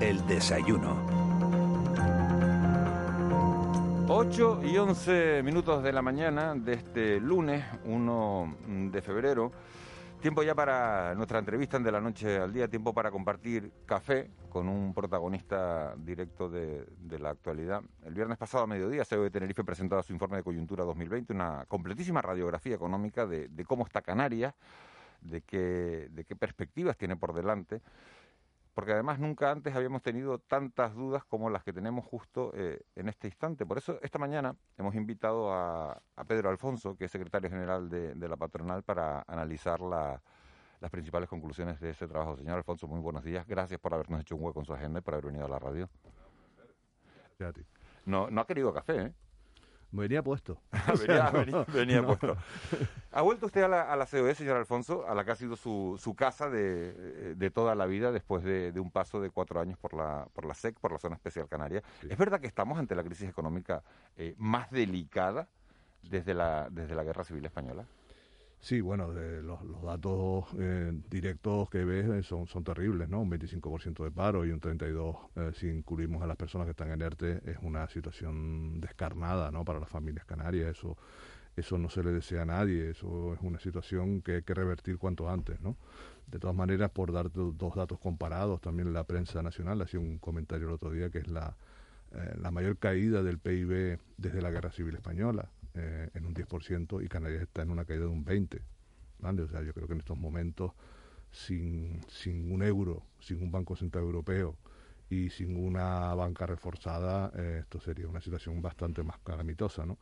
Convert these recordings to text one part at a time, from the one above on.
El desayuno. 8 y 11 minutos de la mañana de este lunes 1 de febrero. Tiempo ya para nuestra entrevista de la noche al día, tiempo para compartir café con un protagonista directo de, la actualidad. El viernes pasado a mediodía, CEO de Tenerife presentaba su informe de coyuntura 2020, una completísima radiografía económica de, cómo está Canarias, de de qué perspectivas tiene por delante porque además nunca antes habíamos tenido tantas dudas como las que tenemos justo eh, en este instante. Por eso esta mañana hemos invitado a, a Pedro Alfonso, que es secretario general de, de la patronal, para analizar la, las principales conclusiones de ese trabajo. Señor Alfonso, muy buenos días. Gracias por habernos hecho un hueco en su agenda y por haber venido a la radio. No, no ha querido café, ¿eh? Venía puesto. venía, venía- venía puesto. ¿Ha vuelto usted a la, a la COE, señor Alfonso, a la que ha sido su, su casa de, de toda la vida después de, de un paso de cuatro años por la, por la SEC, por la Zona Especial Canaria? Sí. ¿Es verdad que estamos ante la crisis económica eh, más delicada desde la, desde la Guerra Civil Española? Sí, bueno, de los, los datos eh, directos que ves eh, son, terribles, ¿no? Un 25% de paro y un 32% eh, si incluimos a las personas que están en ERTE es una situación descarnada, ¿no? Para las familias canarias, eso eso no se le desea a nadie, eso es una situación que hay que revertir cuanto antes, ¿no? De todas maneras, por dar do- dos datos comparados, también la prensa nacional hacía un comentario el otro día que es la, eh, la mayor caída del PIB desde la Guerra Civil Española, eh, en un 10%, y Canarias está en una caída de un 20%. ¿vale? O sea, yo creo que en estos momentos, sin, sin un euro, sin un Banco Central Europeo y sin una banca reforzada, eh, esto sería una situación bastante más calamitosa, ¿no?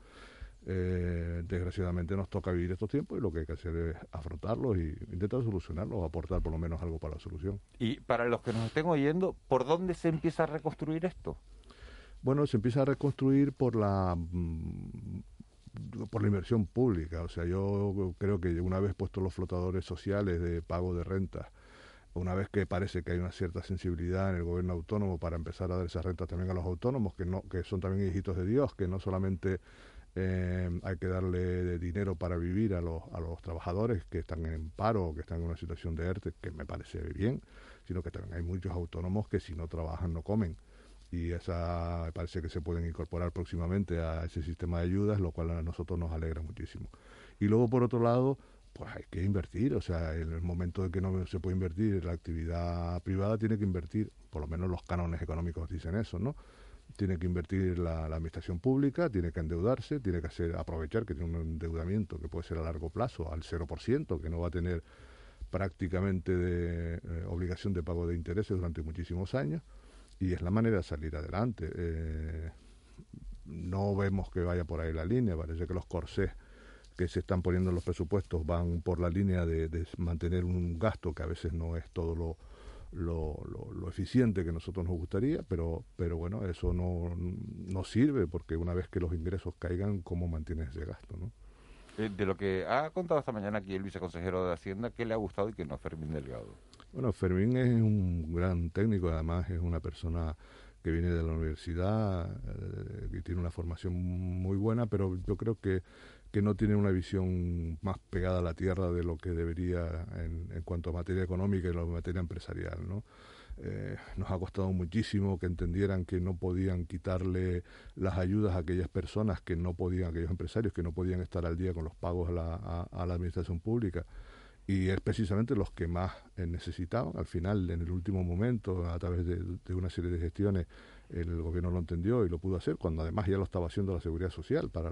Eh, desgraciadamente nos toca vivir estos tiempos y lo que hay que hacer es afrontarlos y intentar solucionarlos o aportar por lo menos algo para la solución. Y para los que nos estén oyendo, ¿por dónde se empieza a reconstruir esto? Bueno, se empieza a reconstruir por la mm, por la inversión pública. O sea, yo creo que una vez puestos los flotadores sociales de pago de rentas, una vez que parece que hay una cierta sensibilidad en el gobierno autónomo para empezar a dar esas rentas también a los autónomos, que no que son también hijitos de Dios, que no solamente eh, hay que darle dinero para vivir a los, a los trabajadores que están en paro o que están en una situación de ERTE, que me parece bien, sino que también hay muchos autónomos que si no trabajan no comen y esa parece que se pueden incorporar próximamente a ese sistema de ayudas, lo cual a nosotros nos alegra muchísimo. Y luego, por otro lado, pues hay que invertir, o sea, en el momento de que no se puede invertir, la actividad privada tiene que invertir, por lo menos los cánones económicos dicen eso, ¿no? Tiene que invertir la, la administración pública, tiene que endeudarse, tiene que hacer aprovechar que tiene un endeudamiento que puede ser a largo plazo, al 0%, que no va a tener prácticamente de eh, obligación de pago de intereses durante muchísimos años y es la manera de salir adelante. Eh, no vemos que vaya por ahí la línea, parece que los corsés que se están poniendo en los presupuestos van por la línea de, mantener un gasto que a veces no es todo lo, lo, lo- eficiente que nosotros nos gustaría, pero, pero bueno, eso no, no sirve porque una vez que los ingresos caigan, ¿cómo mantienes ese gasto? Eh, de lo que ha contado esta mañana aquí el viceconsejero de Hacienda, ¿qué le ha gustado y qué no, Fermín Delgado? Bueno, Fermín es un gran técnico, además es una persona que viene de la universidad, eh, que tiene una formación muy buena, pero yo creo que, que no tiene una visión más pegada a la tierra de lo que debería en, en cuanto a materia económica y la materia empresarial, ¿no? Eh, nos ha costado muchísimo que entendieran que no podían quitarle las ayudas a aquellas personas que no podían, aquellos empresarios que no podían estar al día con los pagos a la, administración pública y es precisamente los que más eh, necesitaban. Al final, en el último momento, a través de, una serie de gestiones, el gobierno lo entendió y lo pudo hacer, cuando además ya lo estaba haciendo la seguridad social para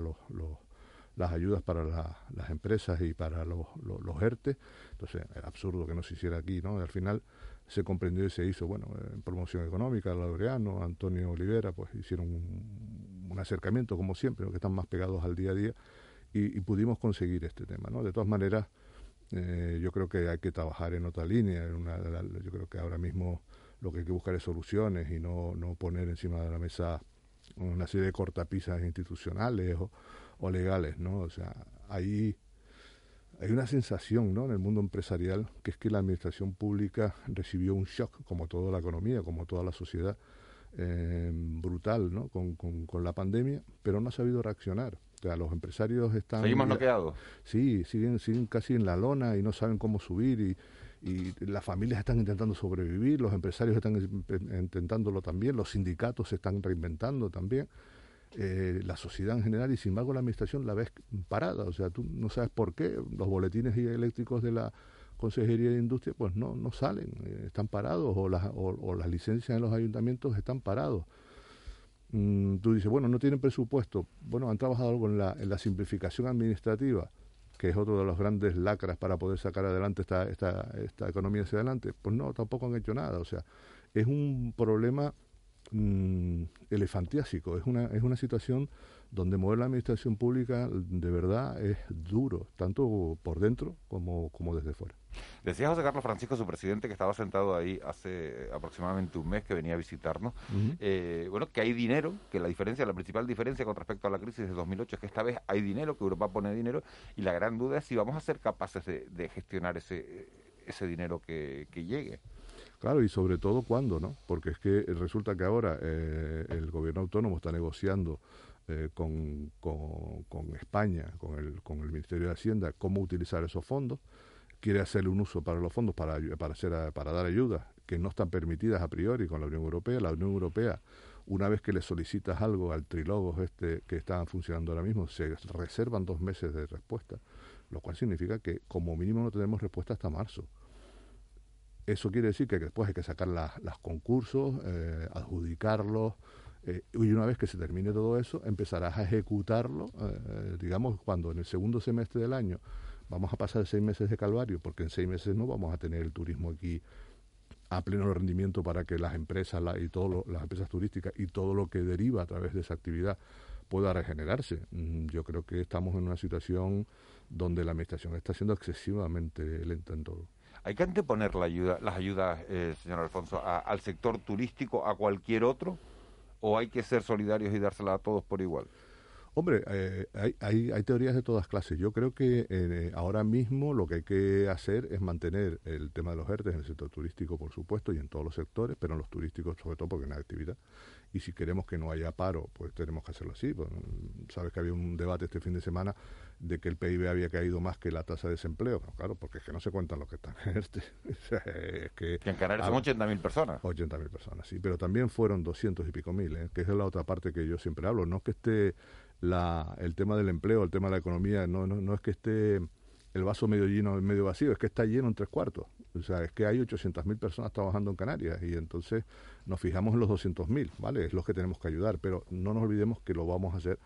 las ayudas para la- las empresas y para los, los, ERTE. Entonces, era absurdo que no se hiciera aquí, ¿no? Al final se comprendió y se hizo, bueno, en promoción económica, Laureano, Antonio Olivera, pues hicieron un, acercamiento, como siempre, que están más pegados al día a día, y, pudimos conseguir este tema, ¿no? De todas maneras, eh, yo creo que hay que trabajar en otra línea. En una, yo creo que ahora mismo lo que hay que buscar es soluciones y no, no poner encima de la mesa una serie de cortapisas institucionales o, o legales, ¿no? O sea, ahí hay una sensación, ¿no? En el mundo empresarial que es que la administración pública recibió un shock, como toda la economía, como toda la sociedad, eh, brutal, ¿no? Con, con, con la pandemia, pero no ha sabido reaccionar. O sea, los empresarios están... Seguimos bloqueados. Sí, siguen, siguen casi en la lona y no saben cómo subir y, y las familias están intentando sobrevivir, los empresarios están intentándolo también, los sindicatos se están reinventando también. Eh, la sociedad en general y sin embargo la administración la ves parada, o sea, tú no sabes por qué los boletines eléctricos de la Consejería de Industria pues no, no salen, eh, están parados o las, o, las licencias en los ayuntamientos están parados. Mm, tú dices, bueno, no tienen presupuesto, bueno, han trabajado con la, en la simplificación administrativa, que es otro de los grandes lacras para poder sacar adelante esta, esta, esta economía hacia adelante. Pues no, tampoco han hecho nada, o sea, es un problema mm, elefantiásico, es una, es una situación donde mover la administración pública de verdad es duro, tanto por dentro como, como desde fuera. Decía José Carlos Francisco, su presidente, que estaba sentado ahí hace aproximadamente un mes que venía a visitarnos, eh, bueno, que hay dinero, que la diferencia, la principal diferencia con respecto a la crisis de 2008 es que esta vez hay dinero, que Europa pone dinero, y la gran duda es si vamos a ser capaces de, gestionar ese, ese dinero que llegue. Claro, y sobre todo cuándo, ¿no? Porque es que resulta que ahora eh, el gobierno autónomo está negociando eh, con, con, España, con el, con el Ministerio de Hacienda, cómo utilizar esos fondos. Quiere hacer un uso para los fondos para, para, hacer, para dar ayudas que no están permitidas a priori con la Unión Europea. La Unión Europea, una vez que le solicitas algo al trilogos este que están funcionando ahora mismo, se reservan dos meses de respuesta, lo cual significa que como mínimo no tenemos respuesta hasta marzo. Eso quiere decir que después hay que sacar los concursos, eh, adjudicarlos, eh, y una vez que se termine todo eso, empezarás a ejecutarlo, eh, digamos, cuando en el segundo semestre del año vamos a pasar seis meses de calvario, porque en seis meses no vamos a tener el turismo aquí a pleno rendimiento para que las empresas y todo las empresas turísticas y todo lo que deriva a través de esa actividad pueda regenerarse. Mm, yo creo que estamos en una situación donde la administración está siendo excesivamente lenta en todo. ¿Hay que anteponer la ayuda, las ayudas, eh, señor Alfonso, al sector turístico, a cualquier otro? ¿O hay que ser solidarios y dársela a todos por igual? Hombre, eh, hay, hay, hay, teorías de todas clases. Yo creo que eh, ahora mismo lo que hay que hacer es mantener el tema de los ERTE en el sector turístico, por supuesto, y en todos los sectores, pero en los turísticos sobre todo porque no hay actividad. Y si queremos que no haya paro, pues tenemos que hacerlo así. Pues, sabes que había un debate este fin de semana de que el PIB había caído más que la tasa de desempleo. claro, porque es que no se cuentan los que están en este. es que, en Canarias son 80.000 personas. 80.000 personas, sí, pero también fueron 200 y pico mil, ¿eh? que es la otra parte que yo siempre hablo. No es que esté la, el tema del empleo, el tema de la economía, no, no, no es que esté el vaso medio lleno medio vacío, es que está lleno en tres cuartos. O sea, es que hay 800.000 personas trabajando en Canarias y entonces nos fijamos en los 200.000, ¿vale? Es los que tenemos que ayudar, pero no nos olvidemos que lo vamos a hacer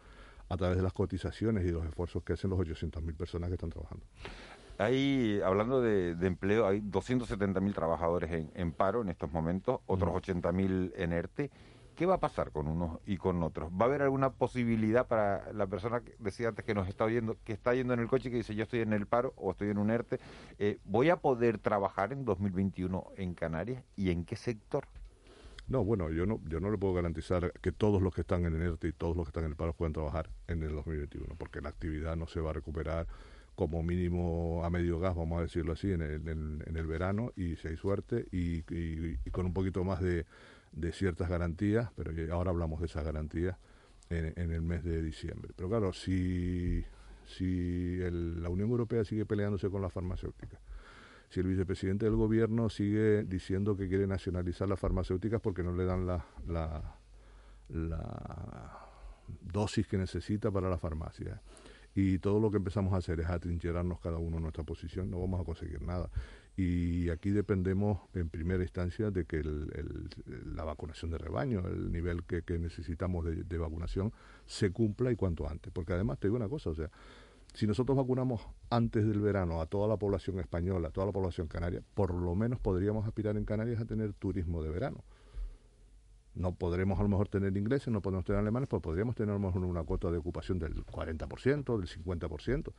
a través de las cotizaciones y los esfuerzos que hacen los 800.000 personas que están trabajando. Hay, hablando de, empleo, hay 270.000 trabajadores en, en, paro en estos momentos, otros 80.000 en ERTE. ¿Qué va a pasar con unos y con otros? ¿Va a haber alguna posibilidad para la persona que decía antes que nos está oyendo, que está yendo en el coche y que dice yo estoy en el paro o estoy en un ERTE? Eh, ¿Voy a poder trabajar en 2021 en Canarias y en qué sector? No, bueno, yo no, yo no le puedo garantizar que todos los que están en el ERTE y todos los que están en el paro puedan trabajar en el 2021, porque la actividad no se va a recuperar como mínimo a medio gas, vamos a decirlo así, en el, en, el verano y si hay suerte y con un poquito más de de ciertas garantías, pero ahora hablamos de esas garantías en, el mes de diciembre. Pero claro, si, si la Unión Europea sigue peleándose con las farmacéuticas, si el vicepresidente del gobierno sigue diciendo que quiere nacionalizar las farmacéuticas porque no le dan la, la, la dosis que necesita para la farmacia, y todo lo que empezamos a hacer es atrincherarnos cada uno en nuestra posición, no vamos a conseguir nada y aquí dependemos en primera instancia de que la vacunación de rebaño, el nivel que, necesitamos de, vacunación, se cumpla y cuanto antes. Porque además te digo una cosa, o sea, si nosotros vacunamos antes del verano a toda la población española, a toda la población canaria, por lo menos podríamos aspirar en Canarias a tener turismo de verano. No podremos a lo mejor tener ingleses, no podemos tener alemanes, pues podríamos tener a lo mejor una cuota de ocupación del 40%, del 50%.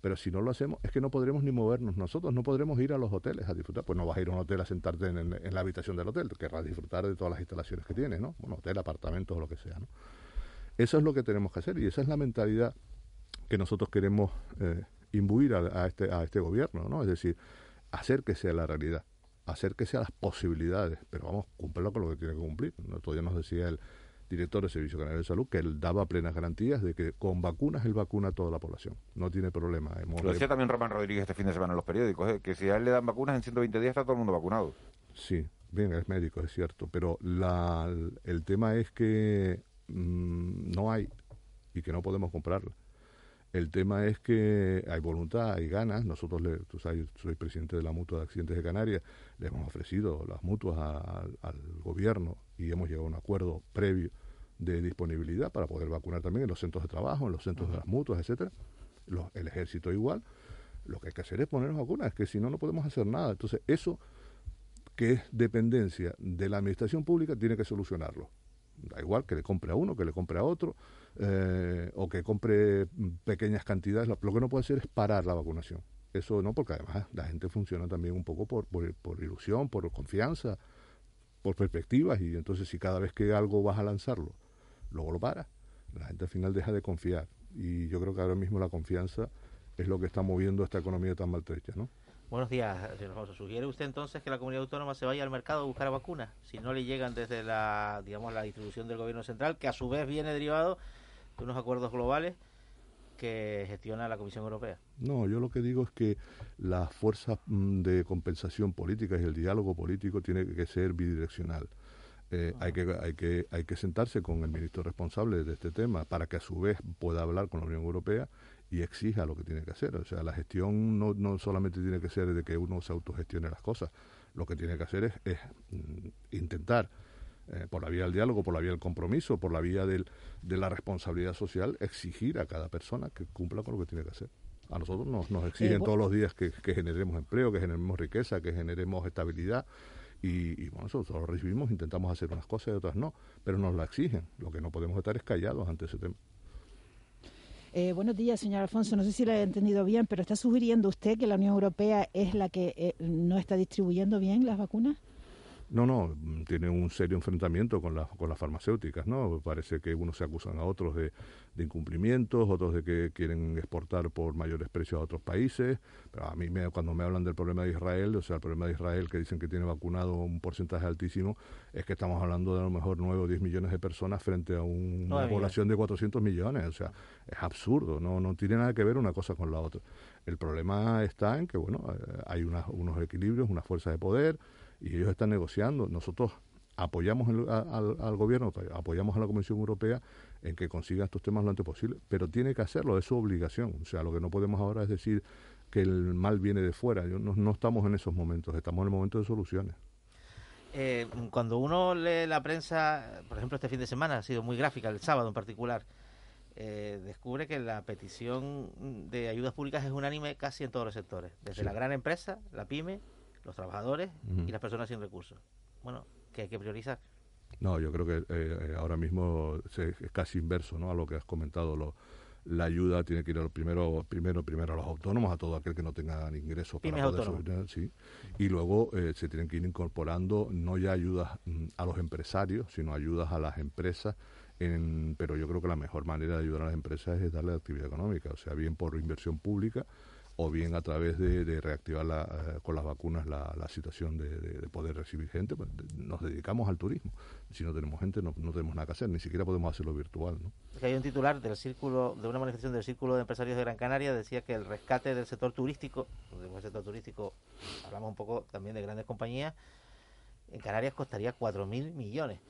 Pero si no lo hacemos, es que no podremos ni movernos nosotros, no podremos ir a los hoteles a disfrutar. Pues no vas a ir a un hotel a sentarte en, la habitación del hotel, querrás disfrutar de todas las instalaciones que tienes, ¿no? Un hotel, apartamentos o lo que sea, ¿no? Eso es lo que tenemos que hacer y esa es la mentalidad que nosotros queremos eh, imbuir a, este, a este gobierno, ¿no? Es decir, hacer que sea la realidad, hacer que sean las posibilidades, pero vamos, cumplirlo con lo que tiene que cumplir. Todavía nos decía el, director del Servicio Canario de Salud, que él daba plenas garantías de que con vacunas él vacuna a toda la población. No tiene problema. Lo decía también Román Rodríguez este fin de semana en los periódicos, ¿eh? que si a él le dan vacunas en 120 días está todo el mundo vacunado. Sí, bien, es médico, es cierto, pero la, el tema es que mm, no hay y que no podemos comprarla. El tema es que hay voluntad, hay ganas. Nosotros, le, tú sabes, soy presidente de la Mutua de Accidentes de Canarias, le hemos ofrecido las mutuas al gobierno y hemos llegado a un acuerdo previo de disponibilidad para poder vacunar también en los centros de trabajo, en los centros de las mutuas, etcétera. el ejército igual. Lo que hay que hacer es ponernos vacunas, es que si no, no podemos hacer nada. Entonces, eso que es dependencia de la administración pública, tiene que solucionarlo. Da igual que le compre a uno, que le compre a otro, eh, o que compre pequeñas cantidades. Lo que no puede hacer es parar la vacunación. Eso no, porque además la gente funciona también un poco por, por, ilusión, por confianza, por perspectivas, y entonces si cada vez que algo vas a lanzarlo, luego lo para, la gente al final deja de confiar. Y yo creo que ahora mismo la confianza es lo que está moviendo esta economía tan maltrecha, ¿no? Buenos días, señor Alfonso. ¿Sugiere usted entonces que la comunidad autónoma se vaya al mercado a buscar vacunas? Si no le llegan desde la, digamos, la distribución del gobierno central, que a su vez viene derivado de unos acuerdos globales que gestiona la Comisión Europea. No, yo lo que digo es que las fuerzas mm, de compensación política y el diálogo político tiene que ser bidireccional. Eh, hay, que, hay, que, hay que sentarse con el ministro responsable de este tema para que a su vez pueda hablar con la Unión Europea y exija lo que tiene que hacer. O sea, la gestión no, no solamente tiene que ser de que uno se autogestione las cosas, lo que tiene que hacer es, es mm, intentar, eh, por la vía del diálogo, por la vía del compromiso, por la vía del, de la responsabilidad social, exigir a cada persona que cumpla con lo que tiene que hacer. A nosotros nos, nos exigen eh, todos los días que, que, generemos empleo, que generemos riqueza, que generemos estabilidad. Y, y, bueno, nosotros lo recibimos, intentamos hacer unas cosas y otras no, pero nos la exigen. Lo que no podemos estar es callados ante ese tema. Eh, buenos días, señor Alfonso. No sé si lo he entendido bien, pero ¿está sugiriendo usted que la Unión Europea es la que eh, no está distribuyendo bien las vacunas? No, no, tiene un serio enfrentamiento con, con las farmacéuticas, ¿no? Parece que unos se acusan a otros de, incumplimientos, otros de que quieren exportar por mayores precios a otros países, pero a mí me, cuando me hablan del problema de Israel, o sea, el problema de Israel que dicen que tiene vacunado un porcentaje altísimo, es que estamos hablando de a lo mejor 9 o 10 millones de personas frente a una población de 400 millones, o sea, es absurdo, no, no tiene nada que ver una cosa con la otra. El problema está en que, bueno, eh, hay unos equilibrios, unas fuerzas de poder, y ellos están negociando. Nosotros apoyamos al, gobierno, apoyamos a la Comisión Europea en que consiga estos temas lo antes posible, pero tiene que hacerlo, es su obligación. O sea, lo que no podemos ahora es decir que el mal viene de fuera. no, no estamos en esos momentos, estamos en el momento de soluciones. Eh, cuando uno lee la prensa, por ejemplo, este fin de semana ha sido muy gráfica, el sábado en particular, eh, descubre que la petición de ayudas públicas es unánime casi en todos los sectores, desde la gran empresa, la pyme, los trabajadores y las personas sin recursos. Bueno, que hay que priorizar. No, yo creo que eh, eh, ahora mismo es casi inverso ¿no? a lo que has comentado. Lo, la ayuda tiene que ir primero, primero, primero a los autónomos, a todo aquel que no tenga ingresos para poder sí. Y luego eh, se tienen que ir incorporando no ya ayudas mm, a los empresarios, sino ayudas a las empresas. En, pero yo creo que la mejor manera de ayudar a las empresas es darle actividad económica, o sea, bien por inversión pública o bien a través de, reactivar la, eh, con las vacunas la, situación de, poder recibir gente. Pues, nos dedicamos al turismo. Si no tenemos gente, no, tenemos nada que hacer, ni siquiera podemos hacerlo virtual. ¿no? hay un titular del círculo, de una manifestación del Círculo de Empresarios de Gran Canaria, decía que el rescate del sector turístico, del sector turístico hablamos un poco también de grandes compañías, en Canarias costaría 4.000 millones.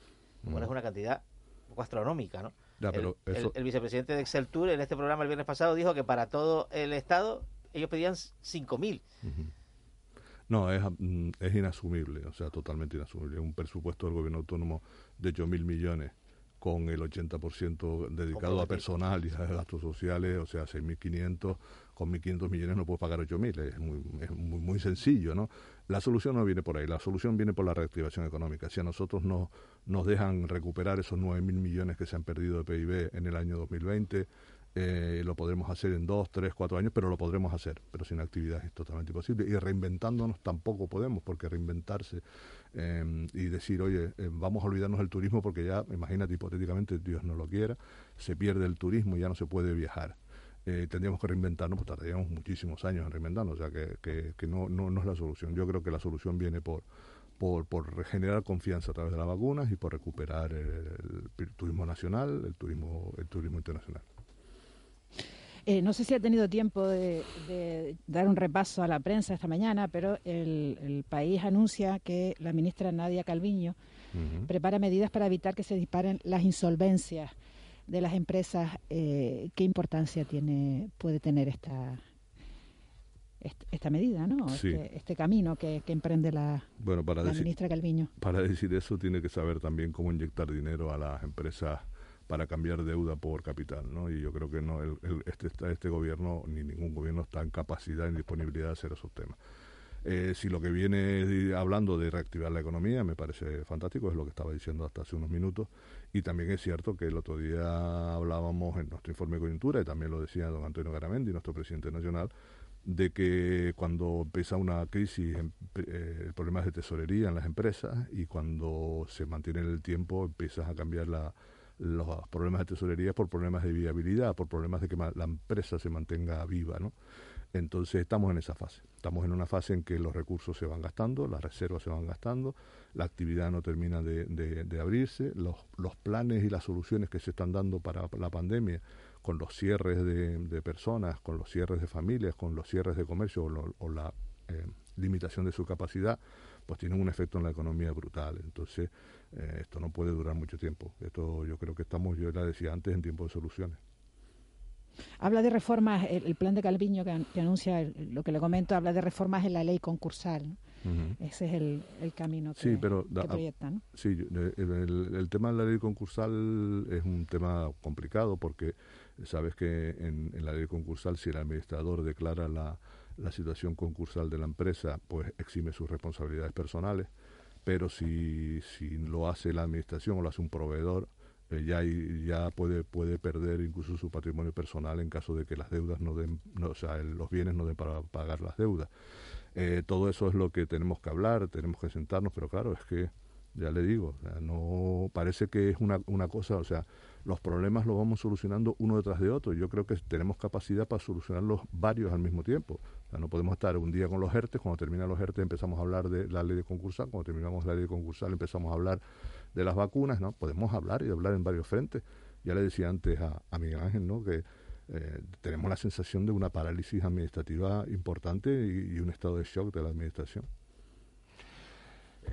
Bueno, es una cantidad un poco astronómica, ¿no? el, el, vicepresidente de Excel Tour en este programa el viernes pasado dijo que para todo el Estado ellos pedían 5 mil. No, es, mm, es inasumible, o sea, totalmente inasumible. Un presupuesto del gobierno autónomo de 8 mil millones con el 80% dedicado a personal y a gastos sociales, o sea, 6.500, con 1.500 millones no puedo pagar 8.000, es, muy, es muy, muy, sencillo, ¿no? La solución no viene por ahí, la solución viene por la reactivación económica. Si a nosotros no, nos dejan recuperar esos 9.000 millones que se han perdido de PIB en el año 2020, eh, lo podremos hacer en dos, tres, cuatro años, pero lo podremos hacer. Pero sin actividad es totalmente imposible. Y reinventándonos tampoco podemos, porque reinventarse em, y decir, oye, em, vamos a olvidarnos del turismo porque ya, imagínate hipotéticamente, Dios no lo quiera, se pierde el turismo y ya no se puede viajar. Eh, tendríamos que reinventarnos, pues tardaríamos muchísimos años en reinventarnos, o sea que, que, no, no, no es la solución. Yo creo que la solución viene por por, por generar confianza a través de las vacunas y por recuperar el, turismo nacional, el turismo, el turismo internacional. Eh, no sé si ha tenido tiempo de, dar un repaso a la prensa esta mañana, pero el, país anuncia que la ministra Nadia Calviño prepara medidas para evitar que se disparen las insolvencias de las empresas. Eh, ¿Qué importancia tiene puede tener esta esta medida, ¿no? Este, este, camino que, emprende la, bueno, para ministra Calviño. Para decir eso tiene que saber también cómo inyectar dinero a las empresas para cambiar deuda por capital, ¿no? Y yo creo que no el, este, este gobierno ni ningún gobierno está en capacidad ni disponibilidad de hacer esos temas. Eh, si lo que viene hablando de reactivar la economía me parece fantástico, es lo que estaba diciendo hasta hace unos minutos. Y también es cierto que el otro día hablábamos en nuestro informe de coyuntura, y también lo decía don Antonio Garamendi, nuestro presidente nacional, de que cuando empieza una crisis, em, eh, el problema es de tesorería en las empresas y cuando se mantiene en el tiempo empiezas a cambiar la, los problemas de tesorería por problemas de viabilidad, por problemas de que la empresa se mantenga viva, ¿no? Entonces estamos en esa fase. Estamos en una fase en que los recursos se van gastando, las reservas se van gastando, la actividad no termina de, abrirse, los, los, planes y las soluciones que se están dando para la pandemia, con los cierres de, personas, con los cierres de familias, con los cierres de comercio o, la eh, limitación de su capacidad, pues tienen un efecto en la economía brutal. Entonces, eh, esto no puede durar mucho tiempo. Esto yo creo que estamos, yo la decía antes, en tiempo de soluciones. Habla de reformas, el, plan de Calviño que, anuncia, lo que le comento, habla de reformas en la ley concursal. Ese es el, camino que, sí, pero, proyecta. Sí, el, tema de la ley concursal es un tema complicado porque sabes que en, la ley concursal si el administrador declara la, la situación concursal de la empresa, pues exime sus responsabilidades personales pero si, si lo hace la administración o lo hace un proveedor, eh, ya, ya puede, puede perder incluso su patrimonio personal en caso de que las deudas no den, o sea, los bienes no den para pagar las deudas. Eh, todo eso es lo que tenemos que hablar, tenemos que sentarnos, pero claro, es que, ya le digo, no parece que es una, una cosa, o sea, los problemas los vamos solucionando uno detrás de otro. Yo creo que tenemos capacidad para solucionarlos varios al mismo tiempo. no podemos estar un día con los ERTE, cuando terminan los ERTE empezamos a hablar de la ley de concursal, cuando terminamos la ley de concursal empezamos a hablar de las vacunas, ¿no? Podemos hablar y hablar en varios frentes. Ya le decía antes a, Miguel Ángel, ¿no? Que eh, tenemos la sensación de una parálisis administrativa importante y un estado de shock de la administración.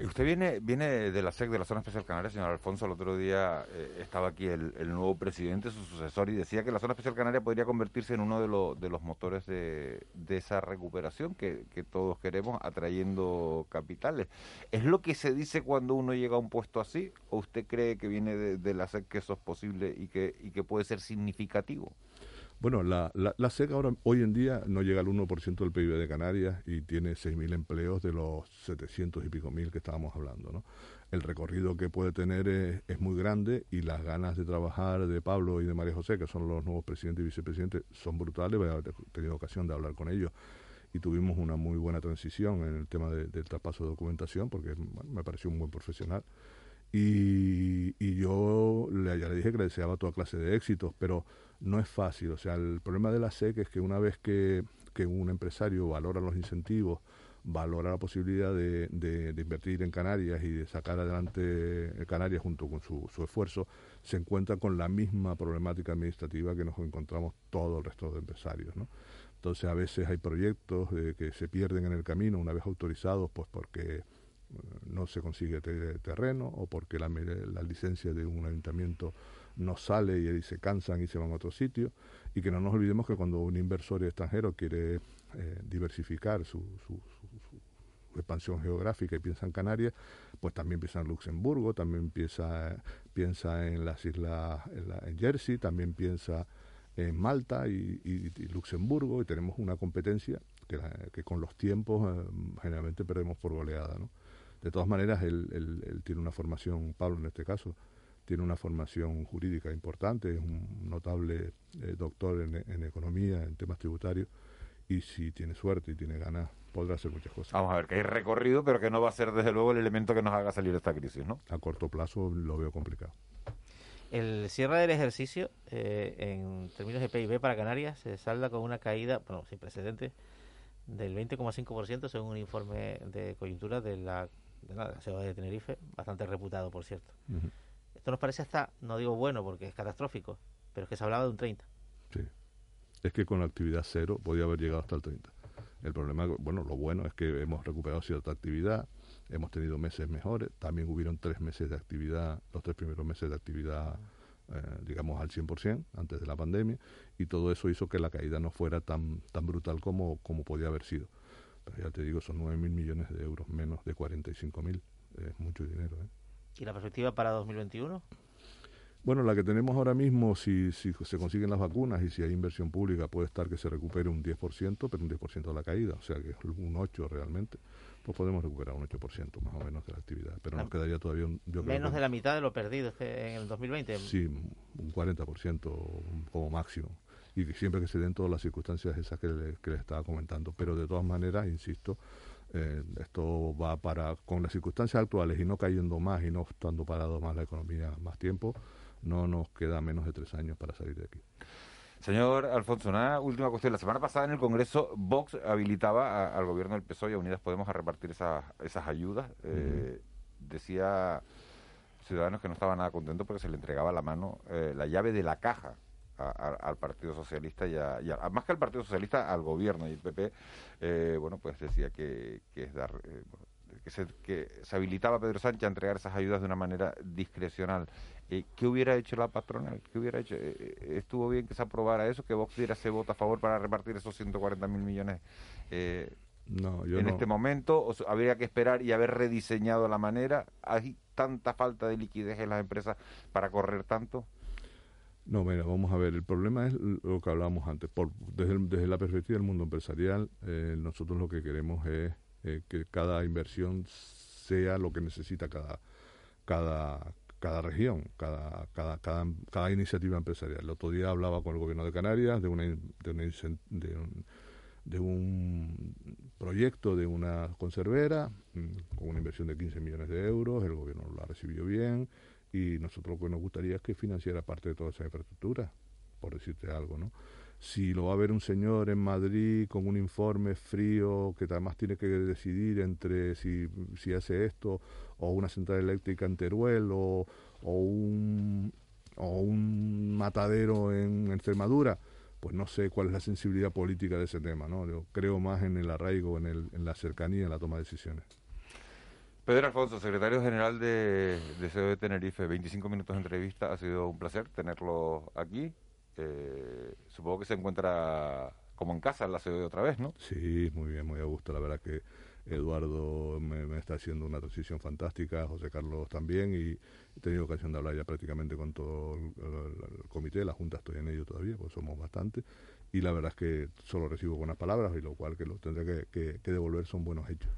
Usted viene viene de la SEC, de la Zona Especial Canaria, señor Alfonso. El otro día eh, estaba aquí el, nuevo presidente, su sucesor, y decía que la Zona Especial Canaria podría convertirse en uno de, de los motores de, esa recuperación que, todos queremos, atrayendo capitales. ¿Es lo que se dice cuando uno llega a un puesto así? ¿O usted cree que viene de, de la SEC que eso es posible y que, y que puede ser significativo? Bueno, la, la, la SEC ahora, hoy en día no llega al 1% del PIB de Canarias y tiene 6.000 empleos de los 700 y pico mil que estábamos hablando. ¿no? El recorrido que puede tener es, muy grande y las ganas de trabajar de Pablo y de María José, que son los nuevos presidentes y vicepresidentes, son brutales. He tenido ocasión de hablar con ellos y tuvimos una muy buena transición en el tema del traspaso de documentación porque me pareció un buen profesional. Y, yo le, ya le dije que le deseaba toda clase de éxitos, pero no es fácil. O sea, el problema de la SEC es que una vez que, un empresario valora los incentivos, valora la posibilidad de, de, invertir en Canarias y de sacar adelante Canarias junto con su, su, esfuerzo, se encuentra con la misma problemática administrativa que nos encontramos todo el resto de empresarios. ¿no? Entonces a veces hay proyectos que se pierden en el camino una vez autorizados, pues porque eh, no se consigue terreno o porque la, la licencia de un ayuntamiento no sale y, se cansan y se van a otro sitio. Y que no nos olvidemos que cuando un inversor extranjero quiere eh, diversificar su, su, expansión geográfica y piensa en Canarias, pues también piensa en Luxemburgo, también piensa, piensa en las islas, en, Jersey, también piensa en Malta y, Luxemburgo, y tenemos una competencia que, que con los tiempos eh, generalmente perdemos por goleada. ¿no? De todas maneras, él, él, tiene una formación, Pablo en este caso, tiene una formación jurídica importante, es un notable eh, doctor en, economía, en temas tributarios, y si tiene suerte y tiene ganas, podrá hacer muchas cosas. Vamos a ver, que hay recorrido, pero que no va a ser desde luego el elemento que nos haga salir de esta crisis, ¿no? A corto plazo lo veo complicado. El cierre del ejercicio, eh, en términos de PIB para Canarias, se salda con una caída, bueno, sin precedentes, del 20,5% según un informe de coyuntura de la de nada, de Tenerife, bastante reputado, por cierto. Esto nos parece hasta, no digo bueno porque es catastrófico, pero es que se hablaba de un 30. Sí. Es que con la actividad cero podía haber llegado hasta el 30. El problema, bueno, lo bueno es que hemos recuperado cierta actividad, hemos tenido meses mejores, también hubieron tres meses de actividad, los tres primeros meses de actividad, eh, digamos, al 100% antes de la pandemia, y todo eso hizo que la caída no fuera tan, tan brutal como, como podía haber sido. Pero ya te digo, son 9.000 mil millones de euros menos de 45.000, mil, es mucho dinero. ¿eh? ¿Y la perspectiva para 2021? Bueno, la que tenemos ahora mismo, si, si se consiguen las vacunas y si hay inversión pública, puede estar que se recupere un 10%, pero un 10% de la caída, o sea que es un 8% realmente, pues podemos recuperar un 8% más o menos de la actividad. Pero nos quedaría todavía un... menos de la mitad de lo perdido en el 2020. Sí, un 40% como máximo. Y siempre que se den todas las circunstancias esas que, le, que estaba comentando. Pero de todas maneras, insisto, eh, esto va para, con las circunstancias actuales y no cayendo más y no estando parado más la economía más tiempo, no nos queda menos de tres años para salir de aquí. Señor Alfonso, una última cuestión. La semana pasada en el Congreso, Vox habilitaba al gobierno del PSOE y a Unidas Podemos a repartir esas, esas ayudas. Eh, decía Ciudadanos que no estaba nada contento porque se le entregaba la mano eh, la llave de la caja al Partido Socialista y, a, más que al Partido Socialista, al gobierno. Y el PP, eh, bueno, pues decía que, que es dar que se, que se habilitaba a Pedro Sánchez a entregar esas ayudas de una manera discrecional. Eh, ¿Qué hubiera hecho la patronal? ¿Qué hubiera hecho? Eh, eh, ¿Estuvo bien que se aprobara eso? ¿Que Vox diera ese voto a favor para repartir esos 140 mil millones no, en este momento? ¿O habría que esperar y haber rediseñado la manera? ¿Hay tanta falta de liquidez en las empresas para correr tanto? No, mira, vamos a ver, el problema es lo que hablábamos antes. Por, desde, desde la perspectiva del mundo empresarial, nosotros lo que queremos es eh, que cada inversión sea lo que necesita cada, cada, cada región, cada, cada, cada, cada, iniciativa empresarial. El otro día hablaba con el gobierno de Canarias de, una, de, una, de, un, de un proyecto de una conservera mm, con una inversión de 15 millones de euros, el gobierno lo ha recibido bien y nosotros lo que nos gustaría es que financiara parte de toda esa infraestructura, por decirte algo, ¿no? si lo va a ver un señor en Madrid con un informe frío que además tiene que decidir entre si, si hace esto o una central eléctrica en Teruel o, un, o un matadero en Extremadura, pues no sé cuál es la sensibilidad política de ese tema, ¿no? Yo creo más en el arraigo, en, el, en la cercanía, en la toma de decisiones. Pedro Alfonso, secretario general de, CEO de Tenerife, 25 minutos de entrevista, ha sido un placer tenerlo aquí. Eh, supongo que se encuentra como en casa la de otra vez, ¿no? Sí, muy bien, muy a gusto. La verdad que Eduardo me, está haciendo una transición fantástica, José Carlos también, y he tenido ocasión de hablar ya prácticamente con todo el, comité, la Junta estoy en ello todavía, pues somos bastantes, y la verdad es que solo recibo buenas palabras, y lo cual que lo tendré que devolver son buenos hechos.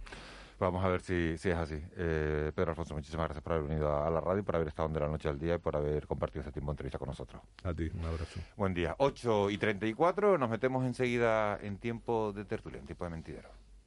Vamos a ver si, si es así. Eh, Pedro Alfonso, muchísimas gracias por haber venido a, la radio, por haber estado de la noche al día y por haber compartido este tiempo de entrevista con nosotros. A ti, un abrazo. Buen día. 8 y 34, nos metemos enseguida en tiempo de tertulia, en tiempo de mentidero.